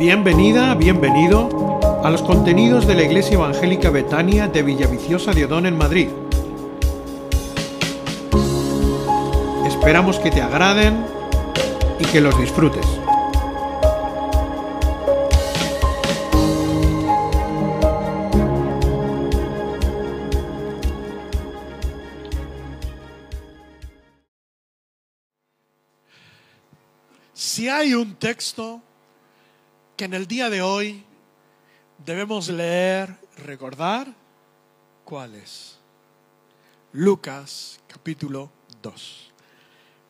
Bienvenida, bienvenido a los contenidos de la Iglesia Evangélica Betania de Villaviciosa de Odón en Madrid. Esperamos que te agraden y que los disfrutes. Si hay un texto que en el día de hoy debemos leer, recordar, ¿cuál es? Lucas capítulo 2.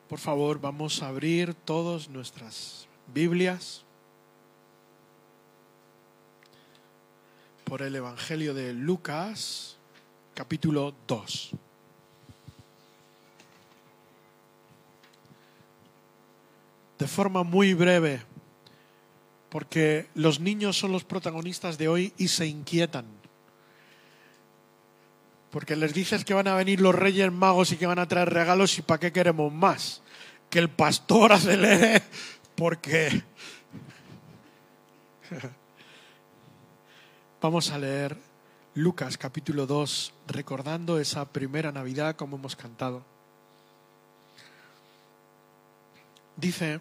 Por favor, vamos a abrir todas nuestras Biblias por el Evangelio de Lucas capítulo 2. de forma muy breve, porque los niños son los protagonistas de hoy y se inquietan. Porque les dices que van a venir los reyes magos y que van a traer regalos y para qué queremos más. Que el pastor acelere porque... Vamos a leer Lucas capítulo 2, recordando esa primera Navidad como hemos cantado. Dice,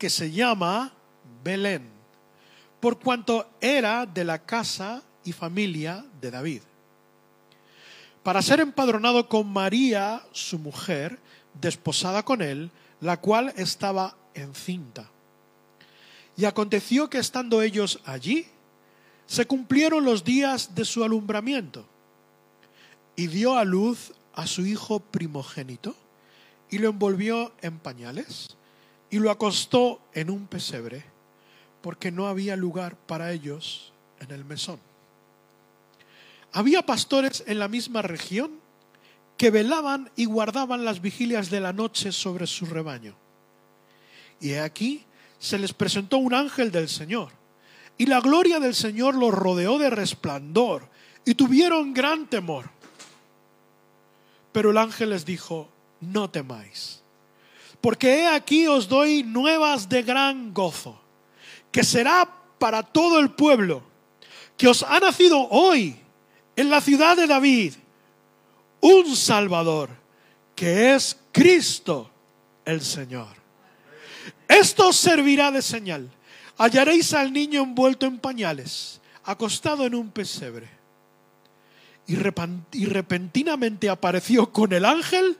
que se llama Belén, por cuanto era de la casa y familia de David, para ser empadronado con María, su mujer, desposada con él, la cual estaba encinta. Y aconteció que estando ellos allí, se cumplieron los días de su alumbramiento, y dio a luz a su hijo primogénito, y lo envolvió en pañales y lo acostó en un pesebre, porque no había lugar para ellos en el mesón. Había pastores en la misma región que velaban y guardaban las vigilias de la noche sobre su rebaño. Y aquí se les presentó un ángel del Señor, y la gloria del Señor los rodeó de resplandor, y tuvieron gran temor. Pero el ángel les dijo, no temáis porque he aquí os doy nuevas de gran gozo, que será para todo el pueblo, que os ha nacido hoy en la ciudad de David un Salvador, que es Cristo el Señor. Esto os servirá de señal. Hallaréis al niño envuelto en pañales, acostado en un pesebre. Y repentinamente apareció con el ángel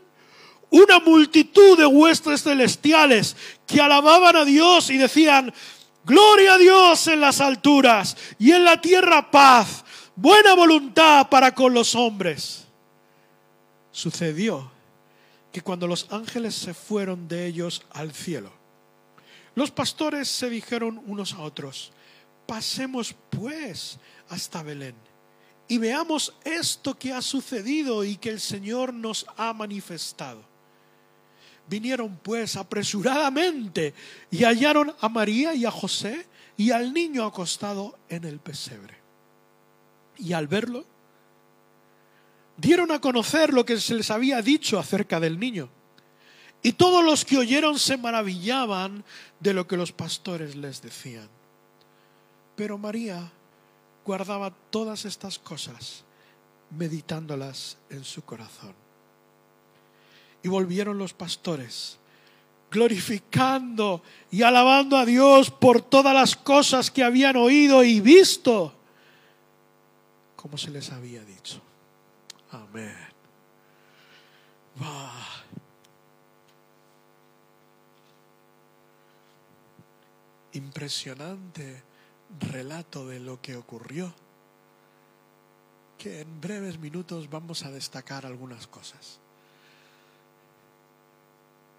una multitud de huestes celestiales que alababan a Dios y decían, Gloria a Dios en las alturas y en la tierra paz, buena voluntad para con los hombres. Sucedió que cuando los ángeles se fueron de ellos al cielo, los pastores se dijeron unos a otros, pasemos pues hasta Belén y veamos esto que ha sucedido y que el Señor nos ha manifestado. Vinieron pues apresuradamente y hallaron a María y a José y al niño acostado en el pesebre. Y al verlo, dieron a conocer lo que se les había dicho acerca del niño. Y todos los que oyeron se maravillaban de lo que los pastores les decían. Pero María guardaba todas estas cosas, meditándolas en su corazón. Y volvieron los pastores, glorificando y alabando a Dios por todas las cosas que habían oído y visto, como se les había dicho. Amén. Impresionante relato de lo que ocurrió, que en breves minutos vamos a destacar algunas cosas.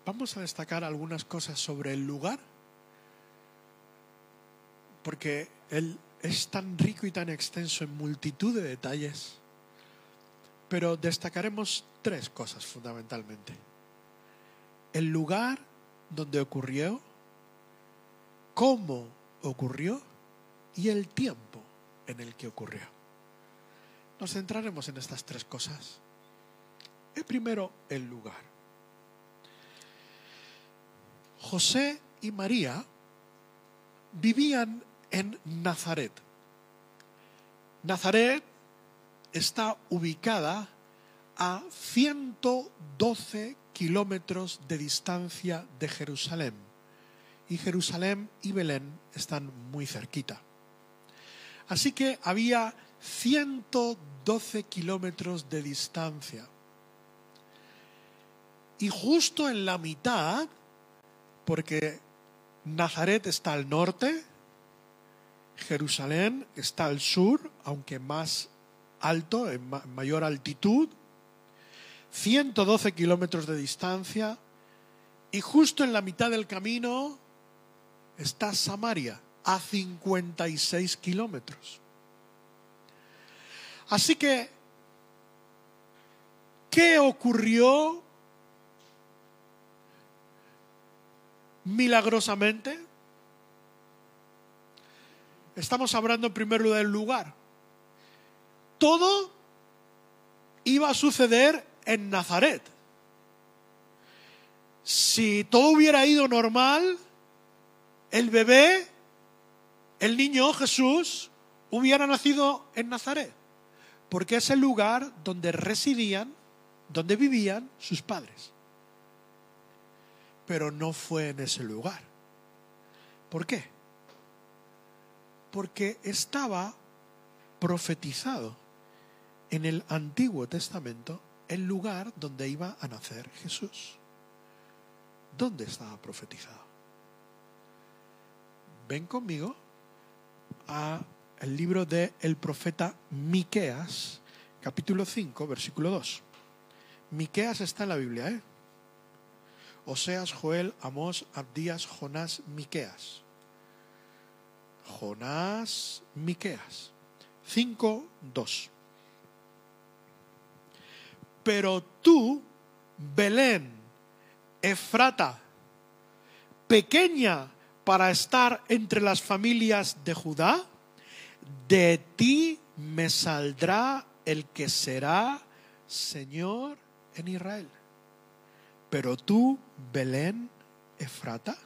Vamos a destacar algunas cosas sobre el lugar porque él es tan rico y tan extenso en multitud de detalles, pero destacaremos tres cosas fundamentalmente. El lugar donde ocurrió, cómo ocurrió y el tiempo en el que ocurrió. Nos centraremos en estas tres cosas. El primero, el lugar. José y María vivían en Nazaret. Nazaret está ubicada a 112 kilómetros de distancia de Jerusalén. Y Jerusalén y Belén están muy cerquita. Así que había 112 kilómetros de distancia. Y justo en la mitad, porque Nazaret está al norte, Jerusalén está al sur, aunque más alto, en mayor altitud, 112 kilómetros de distancia, y justo en la mitad del camino está Samaria, a 56 kilómetros. Así que, ¿qué ocurrió milagrosamente? Estamos hablando en primer lugar del lugar. Todo iba a suceder en Nazaret. Si todo hubiera ido normal, el bebé, el niño Jesús, hubiera nacido en Nazaret, porque es el lugar donde residían, donde vivían sus padres. Pero no fue en ese lugar. ¿Por qué? Porque estaba profetizado en el Antiguo Testamento el lugar donde iba a nacer Jesús. ¿Dónde estaba profetizado? Ven conmigo a el libro de el profeta Miqueas, capítulo 5, versículo 2. Miqueas está en la Biblia, ¿eh? Oseas, Joel, Amós, Abdías, Jonás, Miqueas. Jonás, Miqueas. 5, 2. Pero tú, Belén, Efrata, pequeña para estar entre las familias de Judá, de ti me saldrá el que será Señor en Israel. Pero tú, Belén, Efrata,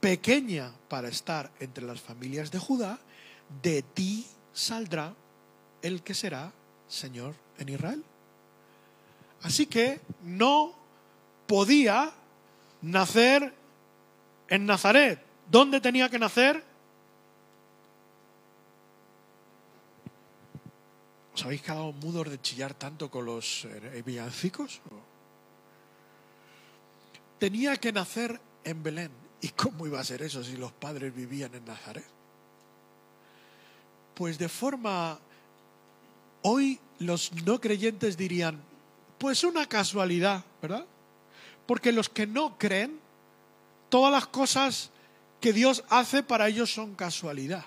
pequeña para estar entre las familias de Judá, de ti saldrá el que será Señor en Israel. Así que no podía nacer en Nazaret. ¿Dónde tenía que nacer? ¿Os habéis quedado mudos de chillar tanto con los eh, villancicos? Tenía que nacer en Belén. ¿Y cómo iba a ser eso si los padres vivían en Nazaret? Pues de forma... Hoy los no creyentes dirían, pues una casualidad, ¿verdad? Porque los que no creen, todas las cosas que Dios hace para ellos son casualidad,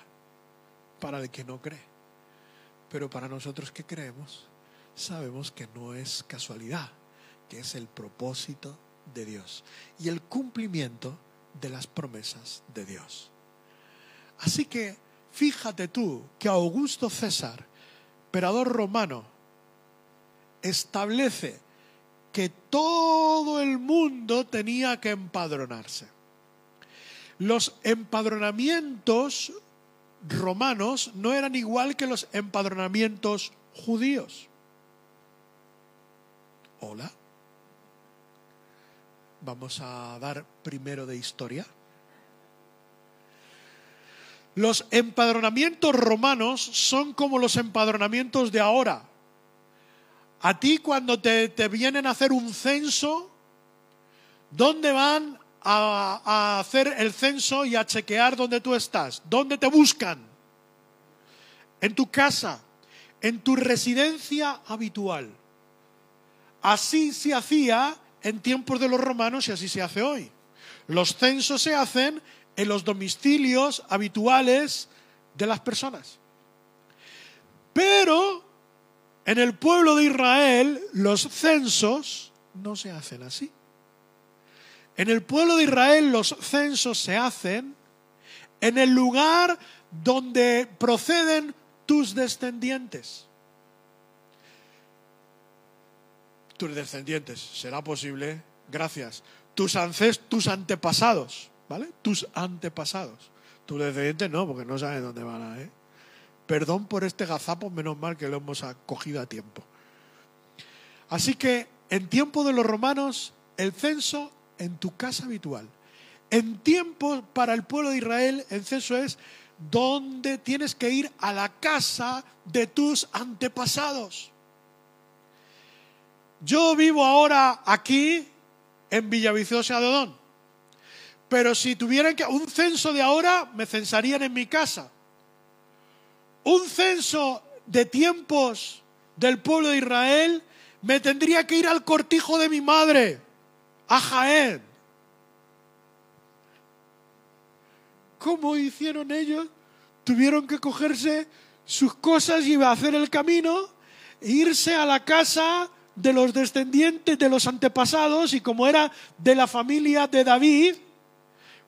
para el que no cree. Pero para nosotros que creemos, sabemos que no es casualidad, que es el propósito de Dios y el cumplimiento de las promesas de Dios. Así que fíjate tú que Augusto César, emperador romano, establece que todo el mundo tenía que empadronarse. Los empadronamientos romanos no eran igual que los empadronamientos judíos. Hola. Vamos a dar primero de historia. Los empadronamientos romanos son como los empadronamientos de ahora. A ti cuando te, vienen a hacer un censo, ¿dónde van a, a, hacer el censo y a chequear dónde tú estás? ¿Dónde te buscan? En tu casa, en tu residencia habitual. Así se hacía en tiempos de los romanos y así se hace hoy. Los censos se hacen en los domicilios habituales de las personas. Pero en el pueblo de Israel los censos no se hacen así. En el pueblo de Israel los censos se hacen en el lugar donde proceden tus descendientes. Tus descendientes, ¿será posible? Gracias. Tus, tus antepasados, ¿vale? Tus antepasados. Tus descendientes no, porque no sabes dónde van a ir. Perdón por este gazapo, menos mal que lo hemos acogido a tiempo. Así que en tiempo de los romanos, el censo en tu casa habitual. En tiempo para el pueblo de Israel, el censo es donde tienes que ir a la casa de tus antepasados. Yo vivo ahora aquí en Villaviciosa de Odón. Pero si tuvieran que un censo de ahora, me censarían en mi casa. Un censo de tiempos del pueblo de Israel, me tendría que ir al cortijo de mi madre, a Jaén. ¿Cómo hicieron ellos? Tuvieron que cogerse sus cosas y hacer el camino, e irse a la casa de los descendientes de los antepasados y como era de la familia de David,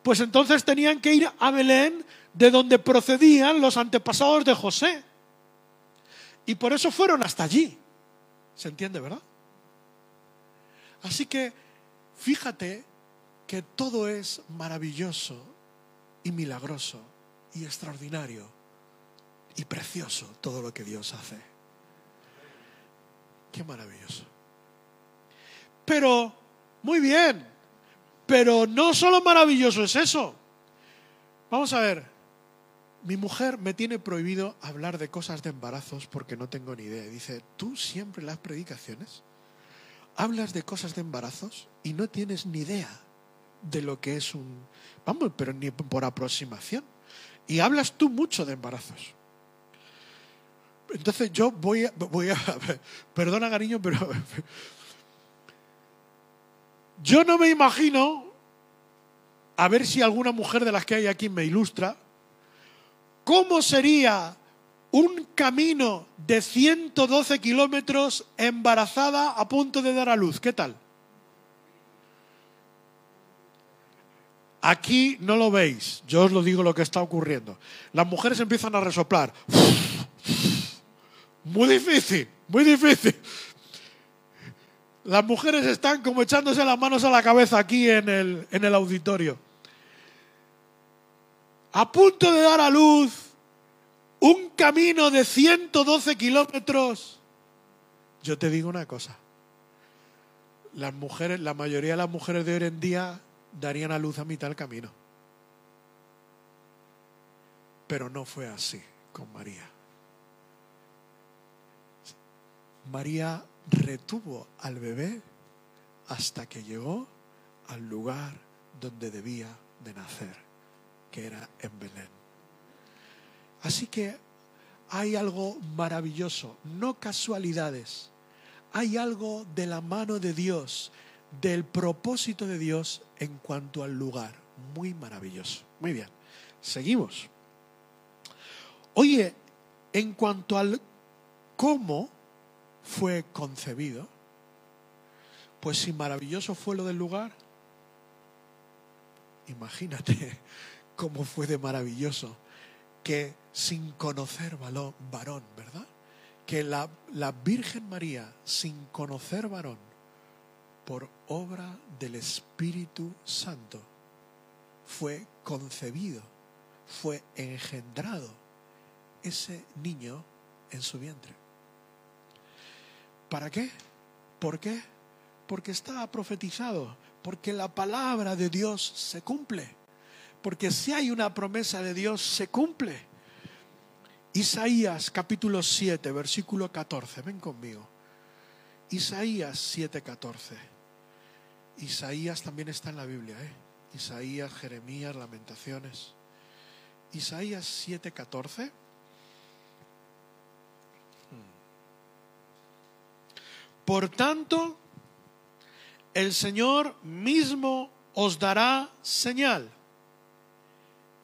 pues entonces tenían que ir a Belén, de donde procedían los antepasados de José. Y por eso fueron hasta allí. ¿Se entiende, verdad? Así que fíjate que todo es maravilloso y milagroso y extraordinario y precioso todo lo que Dios hace. Qué maravilloso. Pero, muy bien, pero no solo maravilloso es eso. Vamos a ver, mi mujer me tiene prohibido hablar de cosas de embarazos porque no tengo ni idea. Dice, ¿tú siempre las predicaciones hablas de cosas de embarazos y no tienes ni idea de lo que es un... Vamos, pero ni por aproximación. Y hablas tú mucho de embarazos. Entonces yo voy a, voy a perdona cariño, pero yo no me imagino, a ver si alguna mujer de las que hay aquí me ilustra, cómo sería un camino de 112 kilómetros embarazada a punto de dar a luz. ¿Qué tal? Aquí no lo veis, yo os lo digo lo que está ocurriendo. Las mujeres empiezan a resoplar. Muy difícil, muy difícil. Las mujeres están como echándose las manos a la cabeza aquí en el, en el auditorio. A punto de dar a luz un camino de 112 kilómetros. Yo te digo una cosa. Las mujeres, la mayoría de las mujeres de hoy en día darían a luz a mitad del camino. Pero no fue así con María. María retuvo al bebé hasta que llegó al lugar donde debía de nacer, que era en Belén. Así que hay algo maravilloso, no casualidades, hay algo de la mano de Dios, del propósito de Dios en cuanto al lugar, muy maravilloso. Muy bien, seguimos. Oye, en cuanto al cómo, fue concebido, pues si maravilloso fue lo del lugar, imagínate cómo fue de maravilloso que sin conocer varón, ¿verdad? Que la, la Virgen María, sin conocer varón, por obra del Espíritu Santo, fue concebido, fue engendrado ese niño en su vientre. ¿Para qué? ¿Por qué? Porque está profetizado, porque la palabra de Dios se cumple, porque si hay una promesa de Dios, se cumple. Isaías capítulo 7, versículo 14, ven conmigo. Isaías 7, 14. Isaías también está en la Biblia, ¿eh? Isaías, Jeremías, Lamentaciones. Isaías 7, 14. Por tanto, el Señor mismo os dará señal.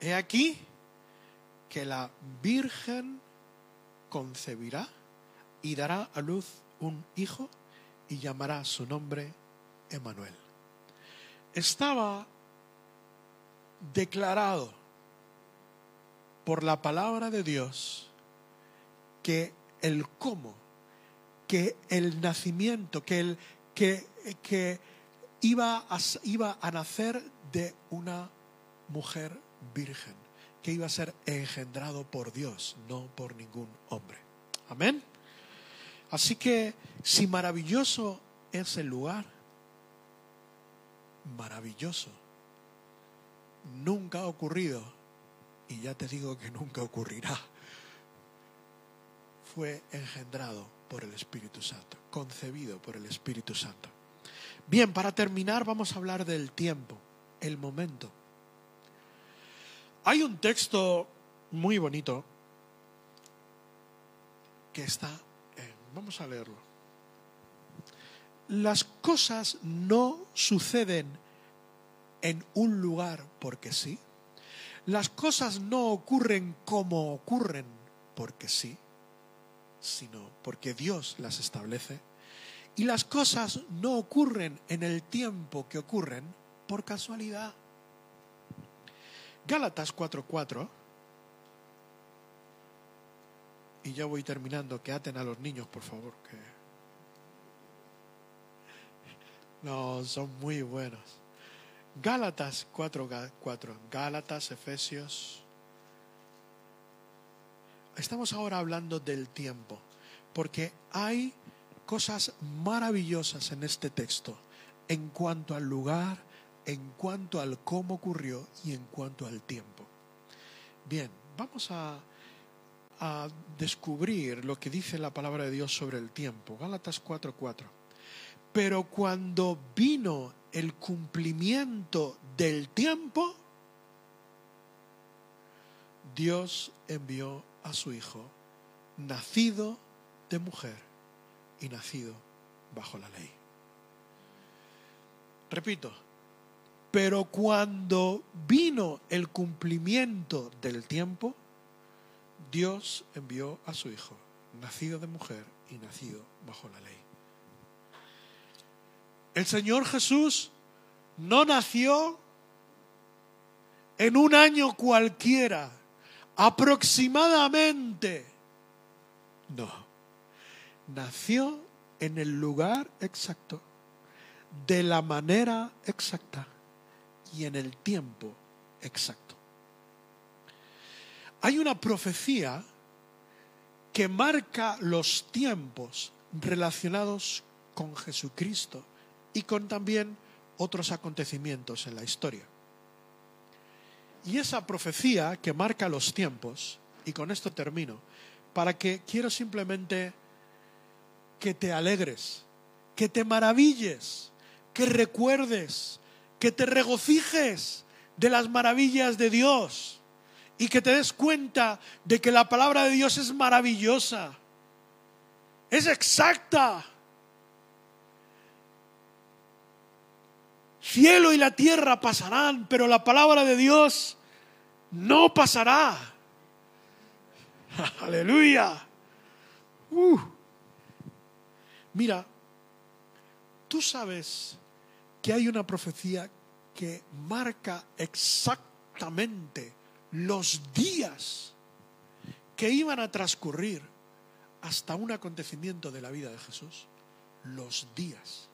he aquí que la Virgen concebirá y dará a luz un hijo y llamará su nombre Emanuel. Estaba declarado por la palabra de Dios que el cómo, que el nacimiento, que, el, que, iba, a, iba a nacer de una mujer virgen, que iba a ser engendrado por Dios, no por ningún hombre. Amén. Así que si maravilloso es el lugar, maravilloso, nunca ha ocurrido, y ya te digo que nunca ocurrirá, fue engendrado por el Espíritu Santo, concebido por el Espíritu Santo. Bien, para terminar vamos a hablar del tiempo, el momento. Hay un texto muy bonito que está en, vamos a leerlo. Las cosas no suceden en un lugar porque sí. Las cosas no ocurren como ocurren porque sí, sino porque Dios las establece. Y las cosas no ocurren en el tiempo que ocurren por casualidad. Gálatas 4:4. Y ya voy terminando, que aten a los niños, por favor. Que... No, son muy buenos. Gálatas 4:4. Gálatas, Efesios. Estamos ahora hablando del tiempo, porque hay cosas maravillosas en este texto en cuanto al lugar, en cuanto al cómo ocurrió y en cuanto al tiempo. Bien, vamos a, descubrir lo que dice la palabra de Dios sobre el tiempo. Gálatas 4:4. Pero cuando vino el cumplimiento del tiempo, Dios envió a su Hijo, nacido de mujer y nacido bajo la ley. Repito, pero cuando vino el cumplimiento del tiempo, Dios envió a su Hijo, nacido de mujer y nacido bajo la ley. El Señor Jesús no nació en un año cualquiera, aproximadamente. No, nació en el lugar exacto, de la manera exacta y en el tiempo exacto. Hay una profecía que marca los tiempos relacionados con Jesucristo y con también otros acontecimientos en la historia. Y esa profecía que marca los tiempos, y con esto termino, para que quiero simplemente que te alegres, que te maravilles, que recuerdes, que te regocijes de las maravillas de Dios y que te des cuenta de que la palabra de Dios es maravillosa, es exacta. Cielo y la tierra pasarán, pero la palabra de Dios no pasará. Aleluya. Uh. Mira, tú sabes que hay una profecía que marca exactamente los días que iban a transcurrir hasta un acontecimiento de la vida de Jesús. Los días.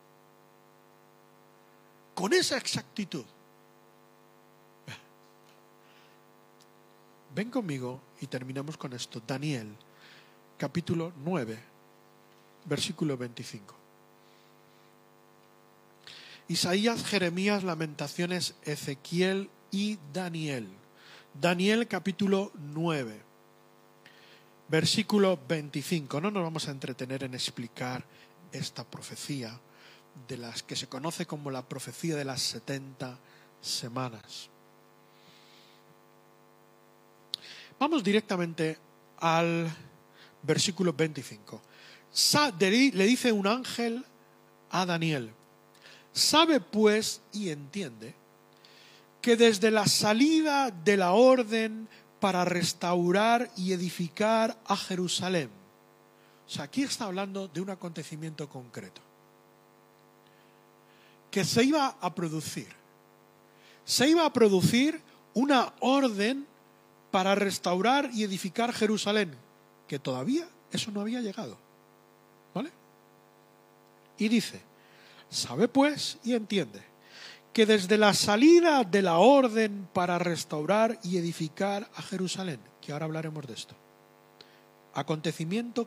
Con esa exactitud. Ven conmigo y terminamos con esto. Daniel, capítulo 9, versículo 25. Isaías, Jeremías, Lamentaciones, Ezequiel y Daniel. Daniel capítulo 9, versículo 25. No nos vamos a entretener en explicar esta profecía de las que se conoce como la profecía de las 70 semanas. Vamos directamente al versículo 25. Le dice un ángel a Daniel, Sabe pues y entiende que desde la salida de la orden para restaurar y edificar a Jerusalén. O sea, aquí está hablando de un acontecimiento concreto que se iba a producir. Se iba a producir una orden para restaurar y edificar Jerusalén, que todavía eso no había llegado. ¿Vale? Y dice, sabe pues y entiende que desde la salida de la orden para restaurar y edificar a Jerusalén, que ahora hablaremos de esto, acontecimiento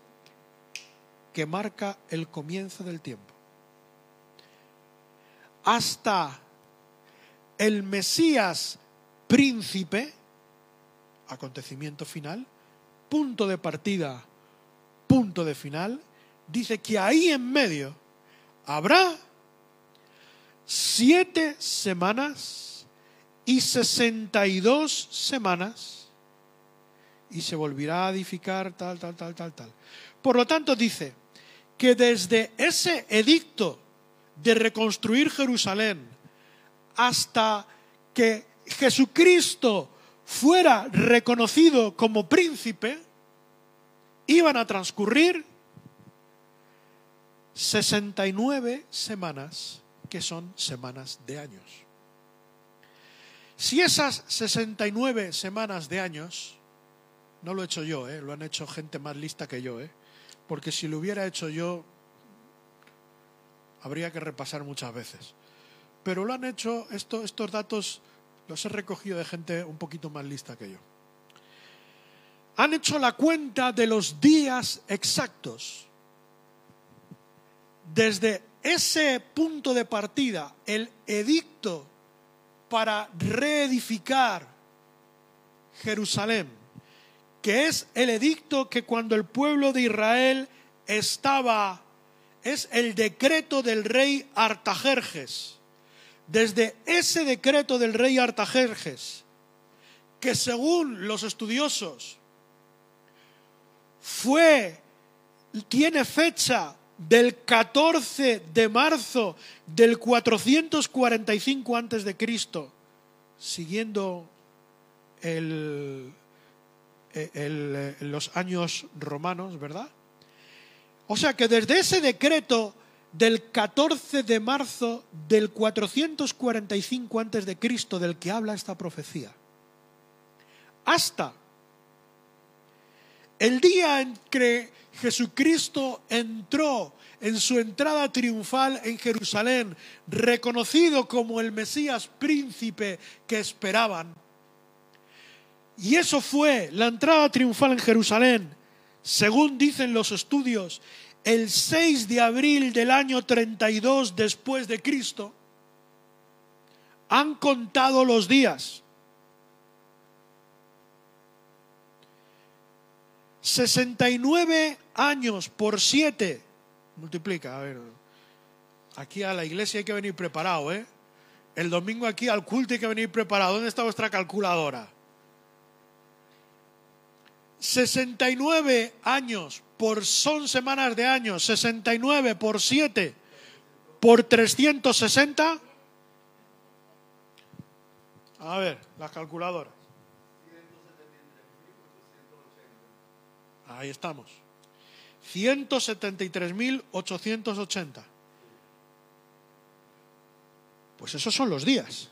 que marca el comienzo del tiempo, hasta el Mesías príncipe, acontecimiento final, punto de partida, punto de final, dice que ahí en medio habrá siete semanas y sesenta y dos semanas y se volverá a edificar tal, tal, tal, tal, tal. Por lo tanto dice que desde ese edicto de reconstruir Jerusalén hasta que Jesucristo fuera reconocido como príncipe, iban a transcurrir 69 semanas que son semanas de años. Si esas 69 semanas de años, no lo he hecho yo, ¿eh? lo han hecho gente más lista que yo, ¿eh? porque si lo hubiera hecho yo, habría que repasar muchas veces. Pero lo han hecho, estos datos los he recogido de gente un poquito más lista que yo. Han hecho la cuenta de los días exactos desde ese punto de partida, el edicto para reedificar Jerusalén, que es el edicto que cuando el pueblo de Israel estaba, es el decreto del rey Artajerjes. Desde ese decreto del rey Artajerjes, que según los estudiosos fue, tiene fecha del 14 de marzo del 445 antes de Cristo, siguiendo el, los años romanos, ¿verdad? O sea que desde ese decreto del 14 de marzo del 445 antes de Cristo del que habla esta profecía, hasta el día en que Jesucristo entró en su entrada triunfal en Jerusalén, reconocido como el Mesías príncipe que esperaban. Y eso fue la entrada triunfal en Jerusalén, según dicen los estudios, el 6 de abril del año 32 después de Cristo. Han contado los días 69 años por 7. Multiplica, a ver. Aquí a la iglesia hay que venir preparado, ¿eh? El domingo aquí al culto hay que venir preparado. ¿Dónde está vuestra calculadora? 69 años por son semanas de años, 69 por 7 por 360. A ver, las calculadoras. Ahí estamos. 173.880. Pues esos son los días.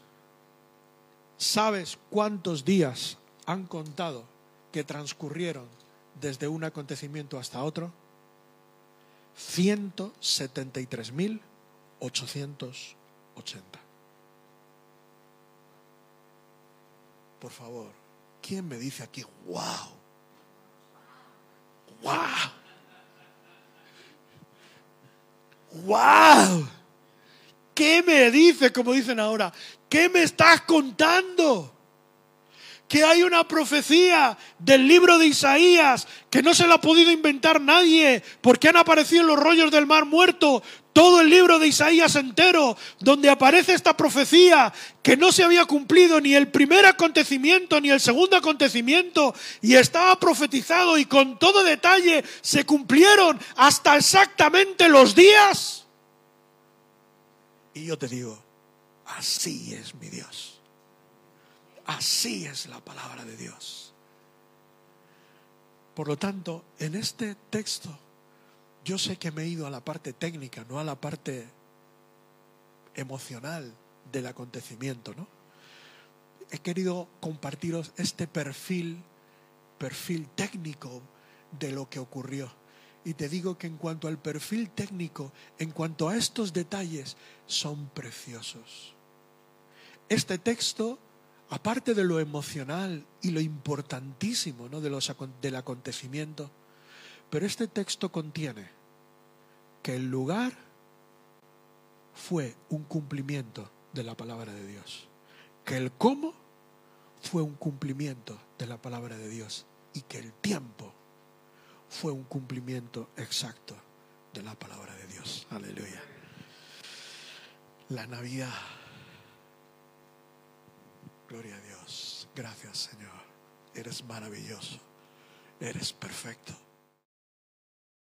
¿Sabes cuántos días han contado que transcurrieron desde un acontecimiento hasta otro? 173.880. Por favor, ¿quién me dice aquí, wow? ¡Wow! ¡Wow! ¿Qué me dice, como dicen ahora? ¿Qué me estás contando? Que hay una profecía del libro de Isaías que no se la ha podido inventar nadie porque han aparecido en los rollos del mar muerto todo el libro de Isaías entero, donde aparece esta profecía que no se había cumplido ni el primer acontecimiento ni el segundo acontecimiento y estaba profetizado y con todo detalle se cumplieron hasta exactamente los días. Y yo te digo, así es mi Dios. Así es la palabra de Dios. Por lo tanto, en este texto, yo sé que me he ido a la parte técnica, no a la parte emocional del acontecimiento, ¿no? He querido compartiros este perfil, perfil técnico de lo que ocurrió. Y te digo que en cuanto al perfil técnico, en cuanto a estos detalles, son preciosos. Este texto, aparte de lo emocional y lo importantísimo ¿no? de los, del acontecimiento, pero este texto contiene que el lugar fue un cumplimiento de la palabra de Dios, que el cómo fue un cumplimiento de la palabra de Dios y que el tiempo fue un cumplimiento exacto de la palabra de Dios. Aleluya. La Navidad. Gloria a Dios. Gracias Señor. Eres maravilloso. Eres perfecto.